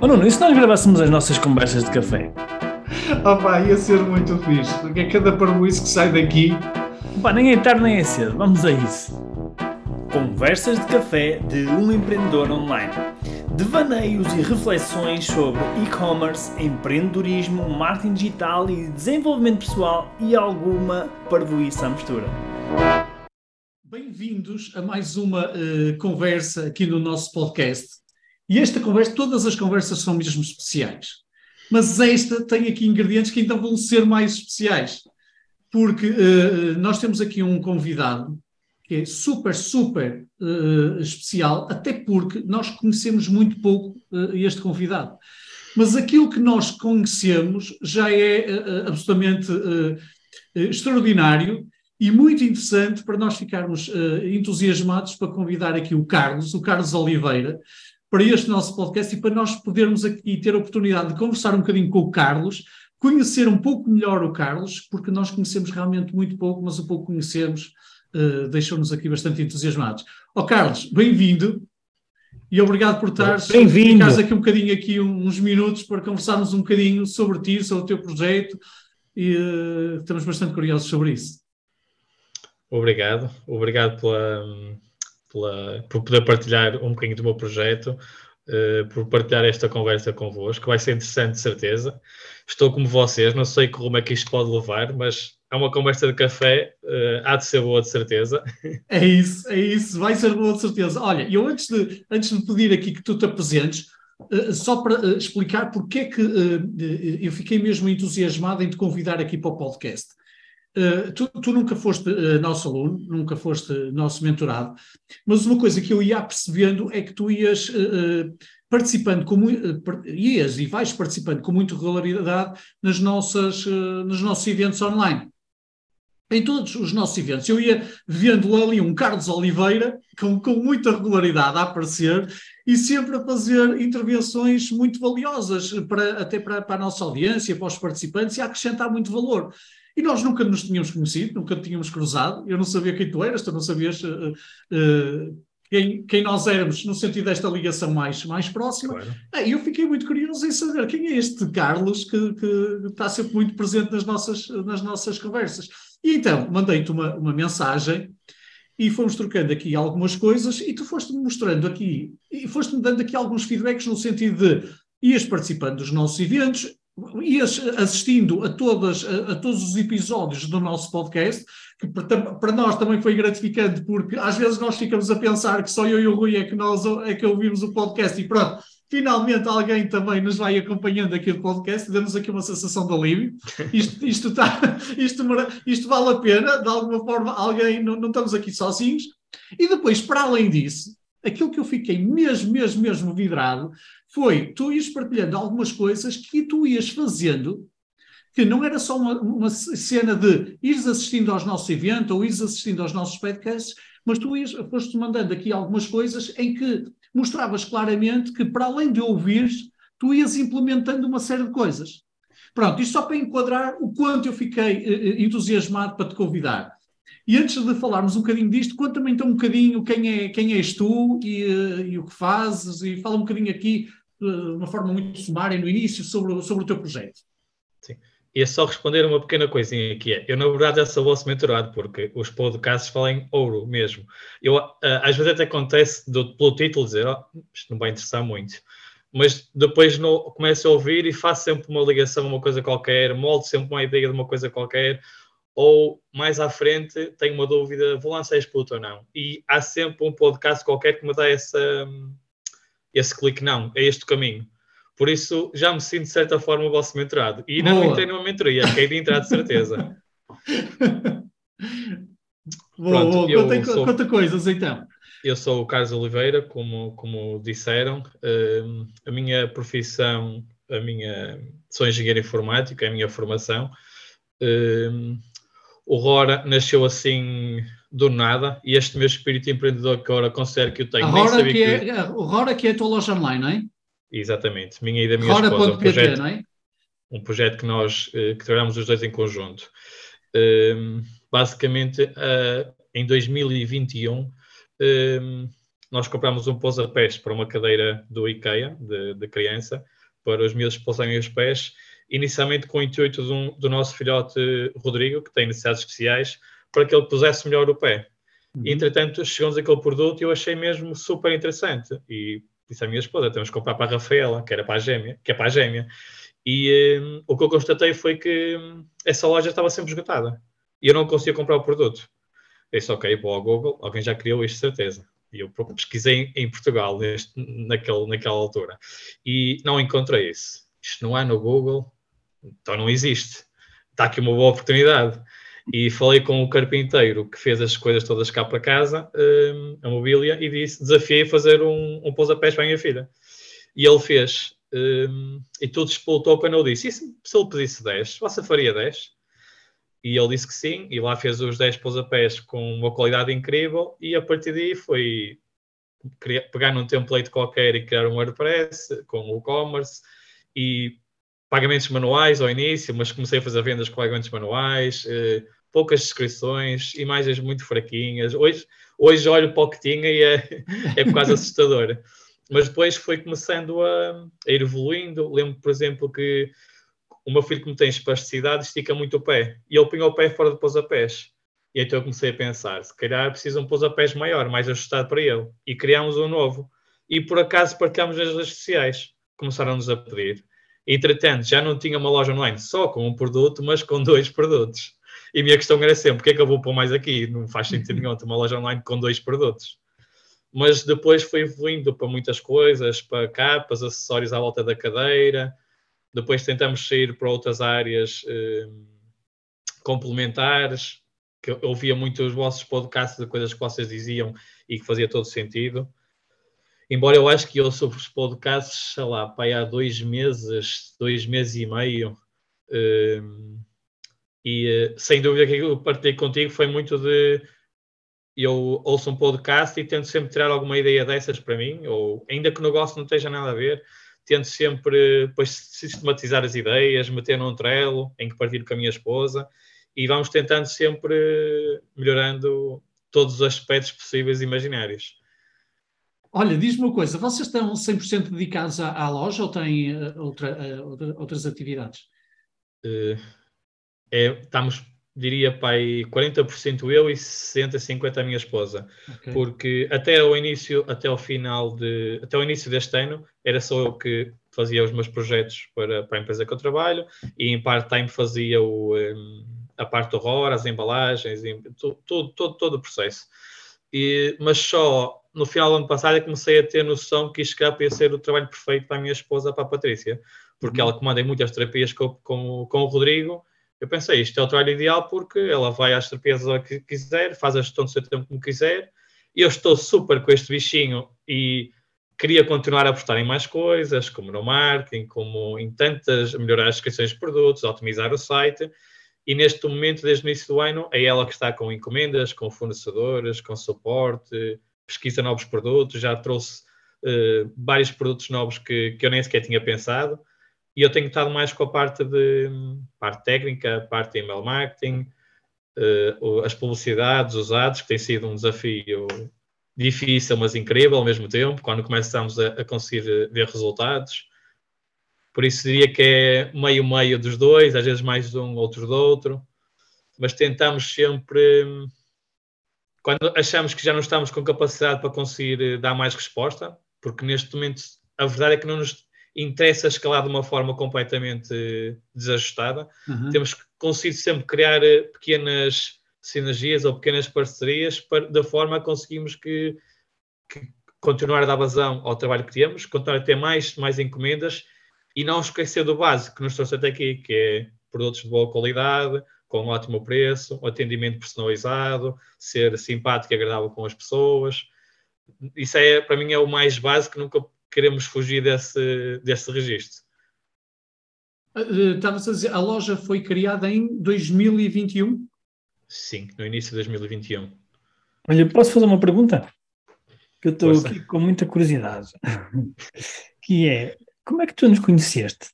Oh Nuno, e se nós gravássemos as nossas conversas de café? Opa, ia ser muito fixe, porque é cada parboice que sai daqui. Pá, nem é tarde nem é cedo, vamos a isso. Conversas de café de um empreendedor online. Devaneios e reflexões sobre e-commerce, empreendedorismo, marketing digital e desenvolvimento pessoal e alguma parvoíça à mistura. Bem-vindos a mais uma uh, conversa aqui no nosso podcast. E esta conversa, todas as conversas são mesmo especiais. Mas esta tem aqui ingredientes que então vão ser mais especiais. Porque uh, nós temos aqui um convidado que é super, super uh, especial, até porque nós conhecemos muito pouco uh, este convidado. Mas aquilo que nós conhecemos já é absolutamente extraordinário e muito interessante para nós ficarmos entusiasmados para convidar aqui o Carlos, o Carlos Oliveira, para este nosso podcast e para nós podermos aqui ter a oportunidade de conversar um bocadinho com o Carlos, conhecer um pouco melhor o Carlos, porque nós conhecemos realmente muito pouco, mas o pouco conhecemos uh, deixou-nos aqui bastante entusiasmados. Ó oh, Carlos, bem-vindo e obrigado por estar bem-vindo aqui um bocadinho aqui uns minutos para conversarmos um bocadinho sobre ti, sobre o teu projeto e uh, estamos bastante curiosos sobre isso. Obrigado, obrigado pela pela, por poder partilhar um bocadinho do meu projeto, uh, por partilhar esta conversa convosco, vai ser interessante, de certeza. Estou como vocês, não sei como é que isto pode levar, mas é uma conversa de café, uh, há de ser boa, de certeza. É isso, é isso, vai ser boa, de certeza. Olha, eu antes de, antes de pedir aqui que tu te apresentes, Uh, só para uh, explicar porque é que uh, eu fiquei mesmo entusiasmado em te convidar aqui para o podcast. Uh, tu, tu, nunca foste uh, nosso aluno, nunca foste nosso mentorado, mas uma coisa que eu ia percebendo é que tu ias uh, participando com ias e vais participando com muita regularidade nas nossas, nos nossos eventos online. Em todos os nossos eventos, eu ia vendo ali um Carlos Oliveira com, com muita regularidade a aparecer e sempre a fazer intervenções muito valiosas para, até para, para a nossa audiência, para os participantes e a acrescentar muito valor. E nós nunca nos tínhamos conhecido, nunca tínhamos cruzado. Eu não sabia quem tu eras, tu não sabias uh, uh, quem, quem, nós éramos, no sentido desta ligação mais, mais próxima. Claro. E eu fiquei muito curioso em saber quem é este Carlos que, que, está sempre muito presente nas nossas, nas nossas conversas. E então, mandei-te uma, uma mensagem e fomos trocando aqui algumas coisas e tu foste-me mostrando aqui, e foste-me dando aqui alguns feedbacks no sentido de ias participando dos nossos eventos, ias assistindo a, todas, a, a, todos os episódios do nosso podcast, que para, para, nós também foi gratificante, porque às vezes nós ficamos a pensar que só eu e o Rui é que, nós, é que ouvimos o podcast e pronto, finalmente alguém também nos vai acompanhando aqui no podcast, damos aqui uma sensação de alívio. Isto, isto, tá, isto, isto vale a pena, de alguma forma, alguém, não, não estamos aqui sozinhos. E depois, para além disso, aquilo que eu fiquei mesmo, mesmo, mesmo vidrado foi tu ias partilhando algumas coisas que tu ias fazendo, que não era só uma, uma cena de ires assistindo aos nossos eventos ou ires assistindo aos nossos podcasts, mas tu ias, foste mandando aqui algumas coisas em que mostravas claramente que, para além de ouvires, tu ias implementando uma série de coisas. Pronto, isto só para enquadrar o quanto eu fiquei uh, entusiasmado para te convidar. E antes de falarmos um bocadinho disto, conta-me então um bocadinho quem, é, quem és tu e, uh, e, o que fazes, e fala um bocadinho aqui de uma forma muito sumária no início sobre, sobre o teu projeto. Sim. E é só responder uma pequena coisinha que é, eu na verdade já sou vosso mentorado, porque os podcasts falam em ouro mesmo. Eu, uh, às vezes até acontece do, pelo título dizer, oh, isto não vai interessar muito, mas depois no, começo a ouvir e faço sempre uma ligação a uma coisa qualquer, moldo sempre uma ideia de uma coisa qualquer, ou mais à frente tenho uma dúvida, vou lançar este puto ou não. E há sempre um podcast qualquer que me dá essa esse clique não, é este o caminho. Por isso, já me sinto de certa forma o vosso mentorado. E não entrei numa mentoria, que é de entrar de certeza. boa, Pronto, boa. Conta, sou, conta, coisas então. Eu sou o Carlos Oliveira, como, como disseram. Uh, a minha profissão, a minha, sou engenheiro informático, é a minha formação. Uh, o Rora nasceu assim do nada e este meu espírito empreendedor que agora considero que eu tenho. A Rora que, que é, o Rora que é a tua loja online, não é? Exatamente, minha e da minha Rora. esposa. Um projeto, não é? um projeto que nós eh, que trabalhamos os dois em conjunto. Um, basicamente, uh, em 2021, um, nós compramos um pousa-pés para uma cadeira do IKEA, de, de criança, para os meus pousarem os pés, inicialmente com o intuito do, do nosso filhote Rodrigo, que tem necessidades especiais, para que ele pusesse melhor o pé. Uhum. Entretanto, chegamos àquele produto e eu achei mesmo super interessante. E disse à minha esposa: temos que comprar para a Rafaela, que era para a gêmea, que é para a gêmea. E um, o que eu constatei foi que hum, essa loja estava sempre esgotada e eu não conseguia comprar o produto. Eu disse: Ok, vou ao Google, alguém já criou isto, certeza. E eu pesquisei em Portugal neste, naquele, naquela altura e não encontrei isso. Isto não há no Google, então não existe. Está aqui uma boa oportunidade. E falei com o carpinteiro que fez as coisas todas cá para casa, um, a mobília, e disse: desafiei a fazer um, um pousa-pés para a minha filha. E ele fez. Um, e tudo explotou quando eu disse: e se, se ele pedisse 10, você faria 10? E ele disse que sim, e lá fez os 10 pousapés com uma qualidade incrível, e a partir daí foi pegar num template qualquer e criar um WordPress com o e-commerce e pagamentos manuais ao início, mas comecei a fazer vendas com pagamentos manuais, eh, poucas descrições, imagens muito fraquinhas. Hoje, hoje olho para o que tinha e é, é quase assustador. Mas depois foi começando a, a ir evoluindo. Lembro, por exemplo, que o meu filho, como tem espasticidade, estica muito o pé. E ele punha o pé fora de pousapés. E então eu comecei a pensar, se calhar precisa um pousapés maior, mais ajustado para ele. E criámos um novo. E por acaso partilhámos nas redes sociais. Começaram-nos a pedir. Entretanto, já não tinha uma loja online só com um produto, mas com dois produtos. E a minha questão era sempre: porque é que eu vou pôr mais aqui? Não faz sentido nenhum ter uma loja online com dois produtos. Mas depois foi evoluindo para muitas coisas, para capas, acessórios à volta da cadeira. Depois tentamos sair para outras áreas eh, complementares, que eu ouvia muito os vossos podcasts de coisas que vocês diziam e que fazia todo sentido. Embora eu acho que eu sobre os podcasts, sei lá, para há dois meses, dois meses e meio, eh, e uh, sem dúvida que eu partilhei contigo foi muito de eu ouço um podcast e tento sempre tirar alguma ideia dessas para mim, ou ainda que o negócio não esteja nada a ver, tento sempre depois sistematizar as ideias, meter num trelo em que partilho com a minha esposa e vamos tentando sempre melhorando todos os aspectos possíveis e imaginários. Olha, diz-me uma coisa, vocês estão 100% dedicados à, à, loja ou têm uh, outra, uh, outras atividades? Uh, é, estamos, diria, pai, 40% eu e 60%, 50% a minha esposa. Okay. Porque até o início, até o final de, até o início deste ano, era só eu que fazia os meus projetos para, para a empresa que eu trabalho e em part-time fazia o, um, a parte do ROR, as embalagens, todo, todo, todo o processo. E, mas só no final do ano passado é que comecei a ter noção que isto cá ia ser o trabalho perfeito para a minha esposa, para a Patrícia, porque uhum. ela comanda muitas terapias com, com, com o Rodrigo eu pensei, isto é o trabalho ideal porque ela vai às terapias que quiser, faz a gestão do seu tempo como quiser. Eu estou super com este bichinho e queria continuar a apostar em mais coisas, como no marketing, como em tantas, melhorar as descrições de produtos, otimizar o site. E neste momento, desde o início do ano, é ela que está com encomendas, com fornecedores, com suporte, pesquisa novos produtos, já trouxe uh, vários produtos novos que, que eu nem sequer tinha pensado e eu tenho estado mais com a parte de parte técnica, parte de email marketing, uh, as publicidades, os ads, que tem sido um desafio difícil, mas incrível ao mesmo tempo, quando começamos a, a conseguir ver resultados. Por isso diria que é meio-meio dos dois, às vezes mais de um, outro do outro, mas tentamos sempre, quando achamos que já não estamos com capacidade para conseguir eh, dar mais resposta, porque neste momento a verdade é que não nos interessa escalar de uma forma completamente desajustada. Uhum. Temos que conseguir sempre criar eh, pequenas sinergias ou pequenas parcerias para, da forma a conseguirmos que, que, continuar a dar vazão ao trabalho que temos, continuar a ter mais, mais encomendas e não esquecer do básico que nos trouxe até aqui, que é produtos de boa qualidade, com um ótimo preço, um atendimento personalizado, ser simpático e agradável com as pessoas. Isso é, para mim, é o mais básico, nunca queremos fugir desse, desse registro. Ah, eh, estavas a dizer, a loja foi criada em 2021? Sim, no início de 2021. Olha, posso fazer uma pergunta? Que eu estou aqui com muita curiosidade. que é, como é que tu nos conheceste?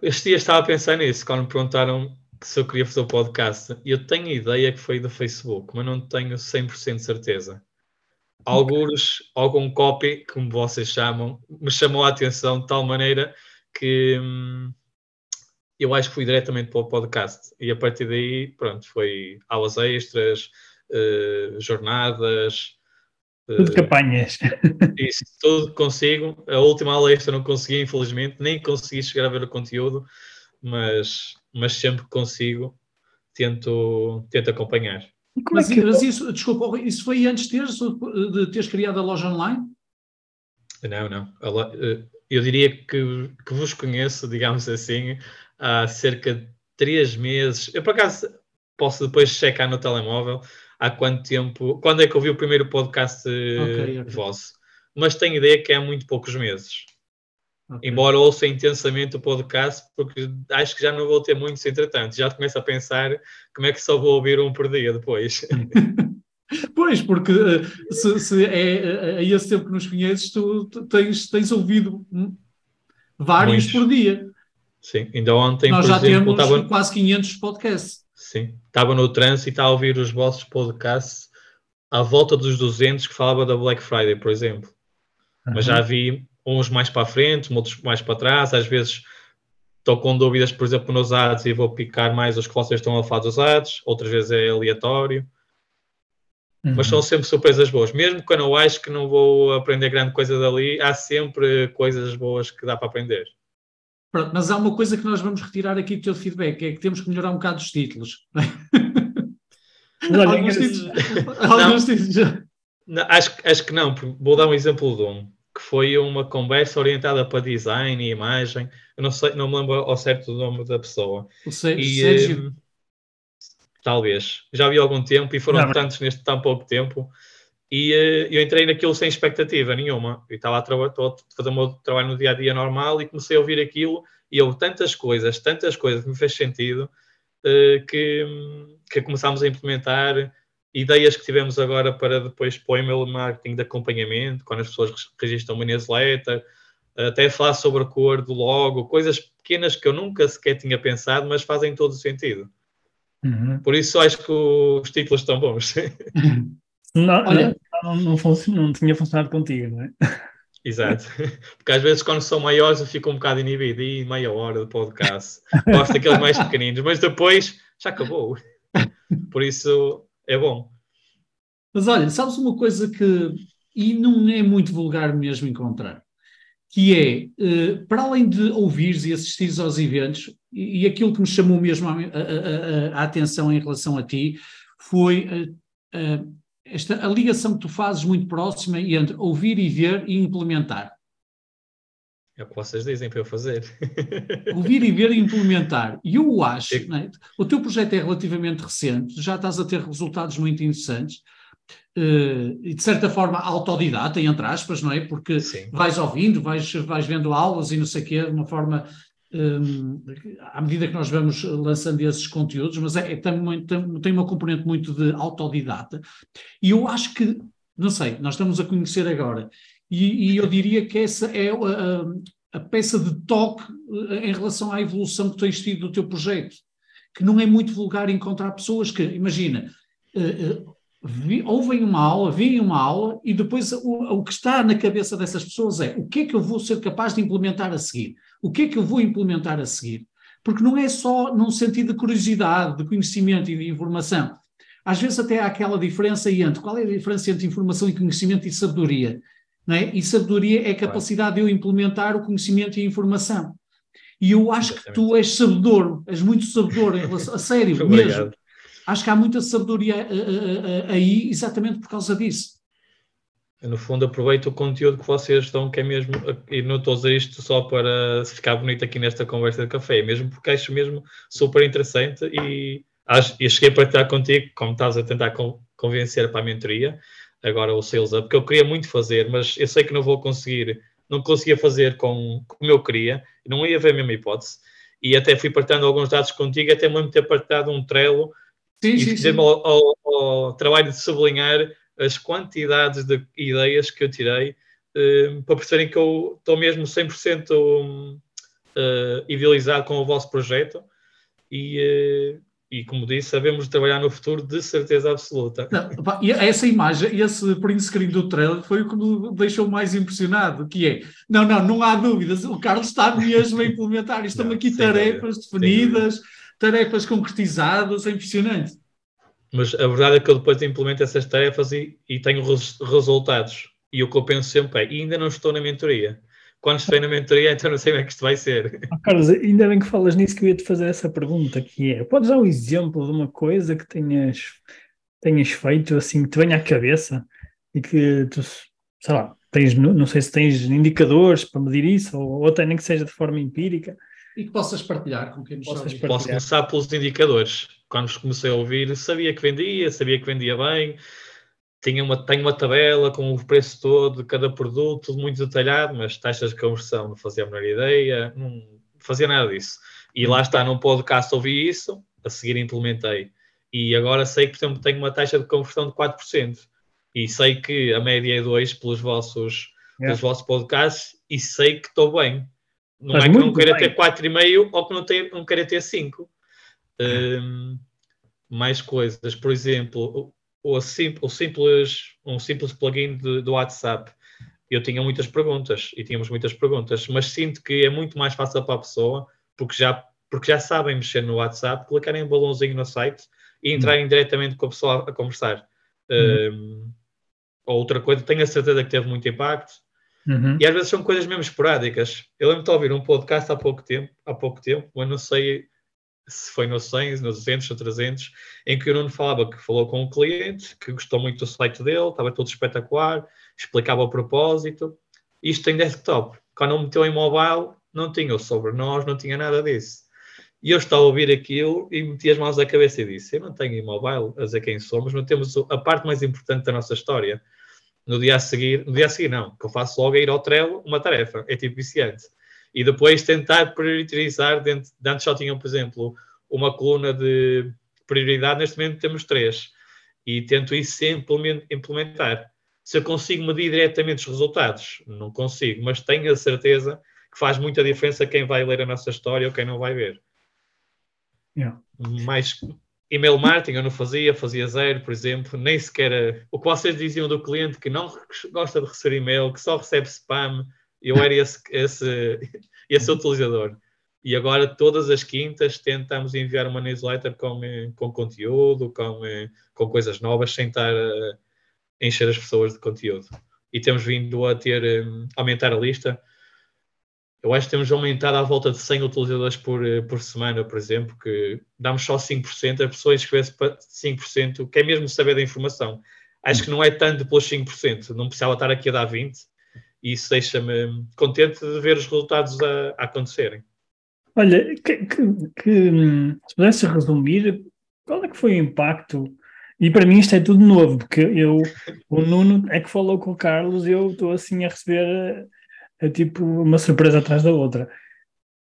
Este dia estava a pensar nisso, quando me perguntaram se eu queria fazer o podcast. Eu tenho a ideia que foi do Facebook, mas não tenho 100% certeza alguns, algum copy, como vocês chamam, me chamou a atenção de tal maneira que hum, eu acho que fui diretamente para o podcast. E a partir daí, pronto, foi aulas extras, uh, jornadas. Tudo uh, campanhas. Isso, tudo consigo. A última aula extra não consegui, infelizmente, nem consegui chegar a ver o conteúdo, mas, mas sempre que consigo, tento, tento acompanhar. Mas, é que... mas isso, desculpa, isso foi antes de teres, de teres criado a loja online? Não, não. Eh, eu diria que, que vos conheço, digamos assim, há cerca de três meses. Eu, por acaso, posso depois checar no telemóvel há quanto tempo, quando é que eu vi o primeiro podcast eh, okay, okay. vosso. Mas tenho ideia que é há muito poucos meses. Okay. Embora ouça intensamente o podcast, porque acho que já não vou ter muitos entretanto. Já começo a pensar como é que só vou ouvir um por dia depois. pois, porque eh, se, se é, é, é esse tempo que nos conheces, tu tens, tens ouvido vários Muitos. por dia. Sim, ainda ontem, Nós já exemplo, temos estava... quase 500 podcasts. Sim, estava no trânsito e a ouvir os vossos podcasts à volta dos 200 que falava da Black Friday, por exemplo. Uhum. Mas já vi uns mais para a frente, outros mais para trás, às vezes estou com dúvidas, por exemplo, nos ads e vou picar mais os que vocês estão a falar dos ads, outras vezes é aleatório. Uhum. Mas são sempre surpresas boas. Mesmo quando eu acho que não vou aprender grande coisa dali, há sempre coisas boas que dá para aprender. Pronto, mas há uma coisa que nós vamos retirar aqui do teu feedback, é que temos que melhorar um bocado os títulos. alguns títulos, alguns títulos. Não, acho, acho que não, vou dar um exemplo de um que foi uma conversa orientada para design e imagem. Eu não sei, não me lembro ao certo do nome da pessoa. O Sérgio. Um, talvez. Já vi há algum tempo e foram não, tantos neste tão pouco tempo. E uh, eu entrei naquilo sem expectativa nenhuma. E estava a, a fazer o meu trabalho no dia a dia normal e comecei a ouvir aquilo e houve tantas coisas, tantas coisas que me fez sentido uh, que, que começámos a implementar ideias que tivemos agora para depois pôr o e-mail marketing de acompanhamento, quando as pessoas registram uma newsletter, até falar sobre a cor do logo, coisas pequenas que eu nunca sequer tinha pensado, mas fazem todo o sentido. Uhum. Por isso acho que os títulos estão bons. Não, Olha, não, não, não, não tinha funcionado contigo, não é? Exato. Porque às vezes quando são maiores eu fico um bocado inibido e meia hora de podcast. Gosto daqueles mais pequeninos, mas depois já acabou. Por isso é bom. Mas olha, sabes uma coisa que, e não é muito vulgar mesmo encontrar, que é, uh, para além de ouvires e assistires aos eventos, e, aquilo que me chamou mesmo a, a, a, a, atenção em relação a ti, foi uh, esta, a ligação que tu fazes muito próxima entre ouvir e ver e implementar. É o que vocês dizem para eu fazer. Ouvir e ver e implementar. E eu acho, é... o teu projeto é relativamente recente, já estás a ter resultados muito interessantes, uh, e de certa forma autodidata, entre aspas, não é? Porque Sim. vais ouvindo, vais, vais vendo aulas e não sei o quê, de uma forma, um, à medida que nós vamos lançando esses conteúdos, mas é, é tem, tem, tem uma componente muito de autodidata. E eu acho que, não sei, nós estamos a conhecer agora, e, e eu diria que essa é a, a, peça de toque eh, em relação à evolução que tens tido do teu projeto, que não é muito vulgar encontrar pessoas que, imagina, uh, uh, ouvem uma aula, veem uma aula e depois o, o, que está na cabeça dessas pessoas é o que é que eu vou ser capaz de implementar a seguir? O que é que eu vou implementar a seguir? Porque não é só num sentido de curiosidade, de conhecimento e de informação. Às vezes até há aquela diferença entre qual é a diferença entre informação e conhecimento e sabedoria. É? E sabedoria é a capacidade de eu implementar o conhecimento e a informação. E eu acho Exatamente. que tu és sabedor, és muito sabedor em relação, a sério mesmo. Acho que há muita sabedoria eh, eh, eh, aí exatamente por causa disso. Eu, no fundo, aproveito o conteúdo que vocês dão, que é mesmo, e não estou a dizer isto só para ficar bonito aqui nesta conversa de café, é mesmo porque acho mesmo super interessante e, acho, e cheguei a partilhar contigo, como estás a tentar convencer para a mentoria, agora o Sales Up, que eu queria muito fazer, mas eu sei que não vou conseguir, não conseguia fazer com, como eu queria, não ia ver a mesma hipótese. E até fui partilhando alguns dados contigo, até mesmo ter partilhado um Trello sim, e fizer-me ao, ao, ao, trabalho de sublinhar as quantidades de ideias que eu tirei uh, para perceberem que eu estou mesmo 100% uh, eh, idealizado com o vosso projeto e, uh, e como disse, sabemos trabalhar no futuro de certeza absoluta. Não, pá, e essa imagem, esse print screen do trailer foi o que me deixou mais impressionado, que é, não, não, não há dúvidas, o Carlos está mesmo a implementar, estão aqui tarefas dúvida, definidas, tarefas concretizadas, é impressionante. Mas a verdade é que eu depois implemento essas tarefas e, e tenho res, resultados. E o que eu penso sempre é, ainda não estou na mentoria quando estiver na mentoria, então não sei como é que isto vai ser. Oh, Carlos, ainda bem que falas nisso que eu ia te fazer essa pergunta, que é, podes dar um exemplo de uma coisa que tenhas, tenhas feito, assim, que te venha à cabeça e que tu, sei lá, tens, não sei se tens indicadores para medir isso, ou, ou até nem que seja de forma empírica. E que possas partilhar com quem nos Posso começar pelos indicadores. Quando comecei a ouvir, sabia que vendia, sabia que vendia bem, tinha uma, tenho uma tabela com o preço todo de cada produto, tudo muito detalhado, mas taxas de conversão não fazia a menor ideia, não fazia nada disso. E lá está, num podcast ouvi isso, a seguir implementei. E agora sei que, por exemplo, tenho uma taxa de conversão de 4%. E sei que a média é 2 pelos vossos, yeah. pelos vossos podcasts e sei que estou bem. Não Mas é que não queira bem. ter 4,5 ou que não, ter, não queira ter 5. Um, mais coisas, por exemplo, o, sim, simples, um simples plugin de, do WhatsApp, eu tinha muitas perguntas e tínhamos muitas perguntas, mas sinto que é muito mais fácil para a pessoa, porque já, porque já sabem mexer no WhatsApp, clicarem um balãozinho no site e entrarem uhum. diretamente com a pessoa a conversar. Uhum. Um, outra coisa, tenho a certeza que teve muito impacto. Uhum. E às vezes são coisas mesmo esporádicas. Eu lembro de ouvir um podcast há pouco tempo, há pouco tempo, mas não sei se foi no 100, no 200, no 300, em que o Nuno falava que falou com um cliente, que gostou muito do site dele, estava tudo espetacular, explicava o propósito. Isto em desktop. Quando meteu em mobile, não tinha o sobre nós, não tinha nada disso. E eu estava a ouvir aquilo e meti as mãos à cabeça e disse: Eu não tenho mobile a dizer quem somos, não temos a parte mais importante da nossa história. No dia a seguir, no dia a seguir, não, que eu faço logo é ir ao Trello uma tarefa, é tipo viciante e depois tentar priorizar dentro, de antes só tinham, por exemplo, uma coluna de prioridade, neste momento temos três, e tento isso sempre implementar. Se eu consigo medir diretamente os resultados, não consigo, mas tenho a certeza que faz muita diferença quem vai ler a nossa história ou quem não vai ver. Yeah. Mais email marketing eu não fazia, fazia zero, por exemplo, nem sequer o que vocês diziam do cliente que não gosta de receber e-mail, que só recebe spam, eu era esse, esse, esse utilizador. E agora, todas as quintas, tentamos enviar uma newsletter com, com conteúdo, com, com coisas novas, sem estar a encher as pessoas de conteúdo. E temos vindo a ter, um, aumentar a lista. Eu acho que temos aumentado à volta de 100 utilizadores por, por semana, por exemplo, que damos só 5%, a pessoa inscreve-se para 5%, quer mesmo saber da informação. Acho que não é tanto pelos 5%, não precisava estar aqui a dar 20%, e isso deixa-me contente de ver os resultados a, a acontecerem. Olha, que, que, que, se pudesse resumir, qual é que foi o impacto? E para mim isto é tudo novo, porque eu, o Nuno é que falou com o Carlos e eu estou assim a receber é, é, tipo uma surpresa atrás da outra.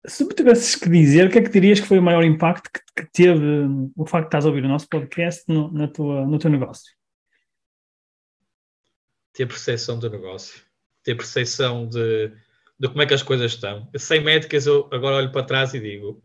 Se me tivesses que dizer, o que é que dirias que foi o maior impacto que, que teve o facto de estás a ouvir o nosso podcast no, na tua, no teu negócio? Ter percepção do negócio ter percepção de, de como é que as coisas estão. Sem métricas, eu agora olho para trás e digo,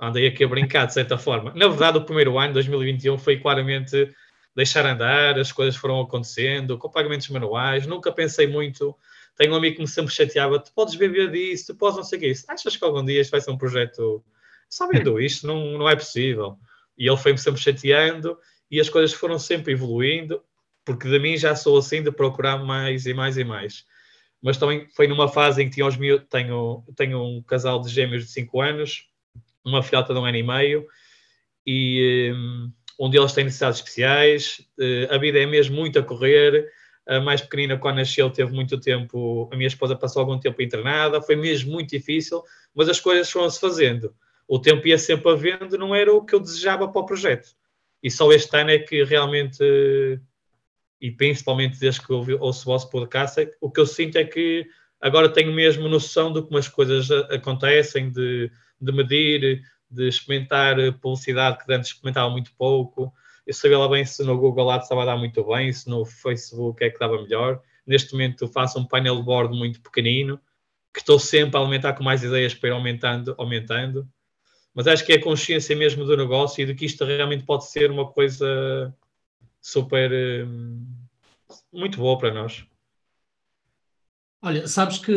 andei aqui a brincar de certa forma. Na verdade, o primeiro ano, 2021, foi claramente deixar andar, as coisas foram acontecendo, com pagamentos manuais, nunca pensei muito. Tenho um amigo que me sempre chateava: tu podes viver disso, tu podes não sei o que isso. Achas que algum dia isto vai ser um projeto? Só vendo isto, não, não é possível. E ele foi-me sempre chateando e as coisas foram sempre evoluindo, porque de mim já sou assim de procurar mais e mais e mais mas também foi numa fase em que tinha os tenho, tenho um casal de gêmeos de 5 anos, uma filhota de um ano e meio, e um, um deles tem necessidades especiais, uh, a vida é mesmo muito a correr, a mais pequenina, quando nasceu, teve muito tempo, a minha esposa passou algum tempo internada, foi mesmo muito difícil, mas as coisas foram-se fazendo. O tempo ia sempre havendo, não era o que eu desejava para o projeto. E só este ano é que realmente e principalmente desde que eu ouço o vosso podcast, é o que eu sinto é que agora tenho mesmo noção de como as coisas acontecem, de, de medir, de experimentar publicidade que antes experimentava muito pouco. Eu sabia lá bem se no Google Ads estava a dar muito bem, se no Facebook é que dava melhor. Neste momento faço um painel de board muito pequenino, que estou sempre a alimentar com mais ideias para ir aumentando, aumentando. mas acho que é a consciência mesmo do negócio e de que isto realmente pode ser uma coisa super hum, muito boa para nós. Olha, sabes que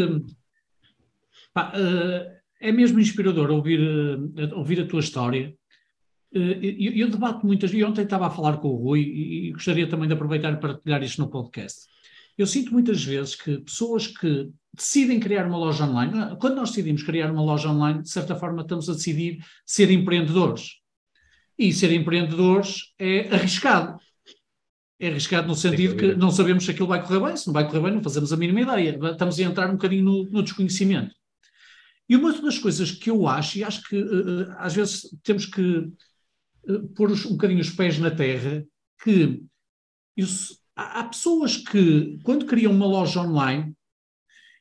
pá, uh, é mesmo inspirador ouvir, uh, ouvir a tua história. Eu, eu debato muitas vezes, ontem estava a falar com o Rui e, e gostaria também de aproveitar para partilhar isto no podcast. Eu sinto muitas vezes que pessoas que decidem criar uma loja online, quando nós decidimos criar uma loja online, de certa forma estamos a decidir ser empreendedores. E ser empreendedores é arriscado. É arriscado no sentido que não sabemos se aquilo vai correr bem, se não vai correr bem, não fazemos a mínima ideia. Estamos a entrar um bocadinho no, no desconhecimento. E uma das coisas que eu acho, e acho que uh, às vezes temos que uh, pôr um bocadinho os pés na terra, que isso, há, há pessoas que, quando criam uma loja online,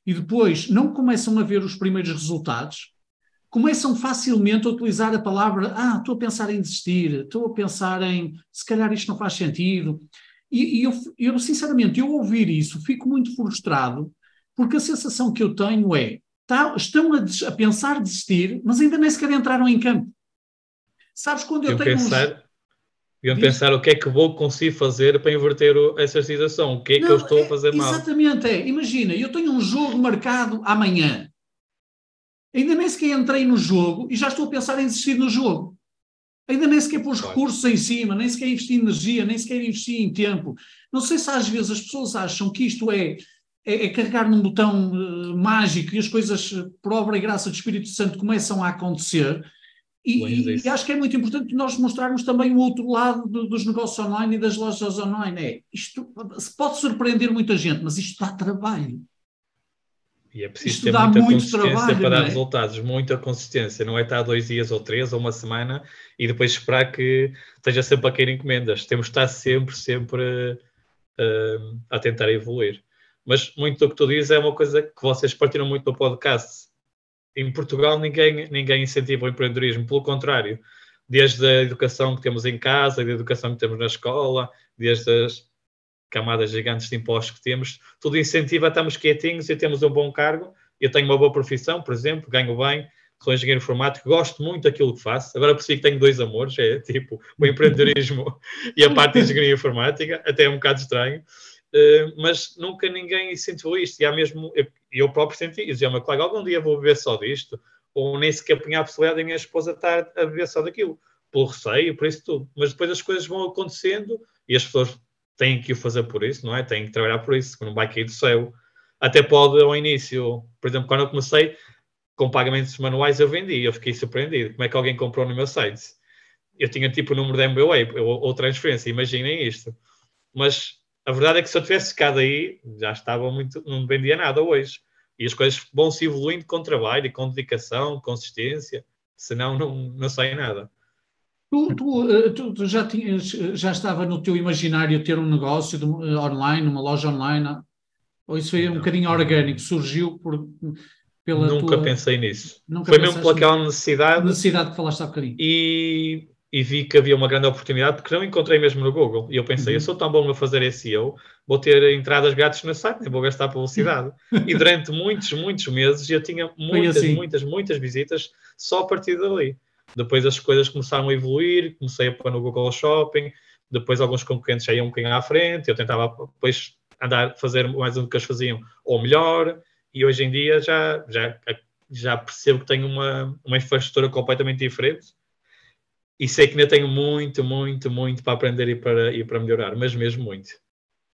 e depois não começam a ver os primeiros resultados, começam facilmente a utilizar a palavra: ah, estou a pensar em desistir, estou a pensar em se calhar isto não faz sentido. E, e eu, eu, sinceramente, eu ouvir isso, fico muito frustrado, porque a sensação que eu tenho é: tá, estão a, a pensar desistir, mas ainda nem sequer entraram em campo. Sabes quando eu, eu tenho. Pensar... Uns Deviam pensar o que é que vou conseguir fazer para inverter essa situação, o que é que eu estou é, a fazer mal. Exatamente, é. Imagina, eu tenho um jogo marcado amanhã. Ainda nem sequer entrei no jogo e já estou a pensar em desistir no jogo. Ainda nem sequer pôs recursos em cima, nem sequer investir energia, nem sequer investir em tempo. Não sei se às vezes as pessoas acham que isto é, é, é carregar num botão uh, mágico e as coisas, por obra e graça do Espírito Santo, começam a acontecer e, e, acho que é muito importante nós mostrarmos também o outro lado do, dos negócios online e das lojas online. É, isto pode surpreender muita gente, mas isto dá trabalho. E é preciso isto ter muita consistência trabalho, para dar é? resultados, muita consistência. Não é estar dois dias ou três ou uma semana e depois esperar que esteja sempre a cair encomendas. Temos de estar sempre, sempre uh, a tentar evoluir. Mas muito do que tu dizes é uma coisa que vocês partiram muito no podcast em Portugal ninguém, ninguém incentiva o empreendedorismo, pelo contrário, desde a educação que temos em casa, da educação que temos na escola, desde as camadas gigantes de impostos que temos, tudo incentiva a estarmos quietinhos e temos um bom cargo. Eu tenho uma boa profissão, por exemplo, ganho bem, sou engenheiro informático, gosto muito daquilo que faço. Agora percebi que tenho dois amores, é tipo o empreendedorismo e a parte de engenharia informática, até é um bocado estranho. Uh, mas nunca ninguém incentivou isto. E há mesmo, eu, eu próprio senti isso. Dizia, meu colega, algum dia vou beber só disto, ou nem sequer apanhar a possibilidade da minha esposa estar a beber só daquilo, pelo receio, por isso tudo. Mas depois as coisas vão acontecendo e as pessoas têm que o fazer por isso, não é? Têm que trabalhar por isso, não vai cair do céu. Até pode ao início, por exemplo, quando eu comecei com pagamentos manuais, eu vendi, eu fiquei surpreendido. Como é que alguém comprou no meu site? Eu tinha tipo o número da MBA ou, ou transferência, imaginem isto. Mas a verdade é que se eu tivesse ficado aí, já estava muito, não vendia nada hoje. E as coisas vão se evoluindo com trabalho com dedicação, consistência, senão não, não sai nada. Tu, tu, eh, tu, tu, já, tinhas, já estava no teu imaginário ter um negócio de, eh, online, uma loja online? Ou isso foi um bocadinho orgânico? Surgiu por, pela Nunca tua... pensei nisso. Nunca foi mesmo pelaquela necessidade. Necessidade que falaste há bocadinho. E e vi que havia uma grande oportunidade porque não encontrei mesmo no Google. E eu pensei, uhum. eu sou tão bom a fazer SEO, vou ter entradas grátis no site, nem vou gastar publicidade. e durante muitos, muitos meses eu tinha muitas, assim. muitas, muitas visitas só a partir dali. Depois as coisas começaram a evoluir, comecei a pôr no Google Shopping, depois alguns concorrentes já iam um bocadinho à frente, eu tentava depois andar, fazer mais do que eles faziam, ou melhor, e hoje em dia já, já, já percebo que tenho uma, uma infraestrutura completamente diferente e sei que ainda tenho muito, muito, muito para aprender e para, e para melhorar, mas mesmo muito.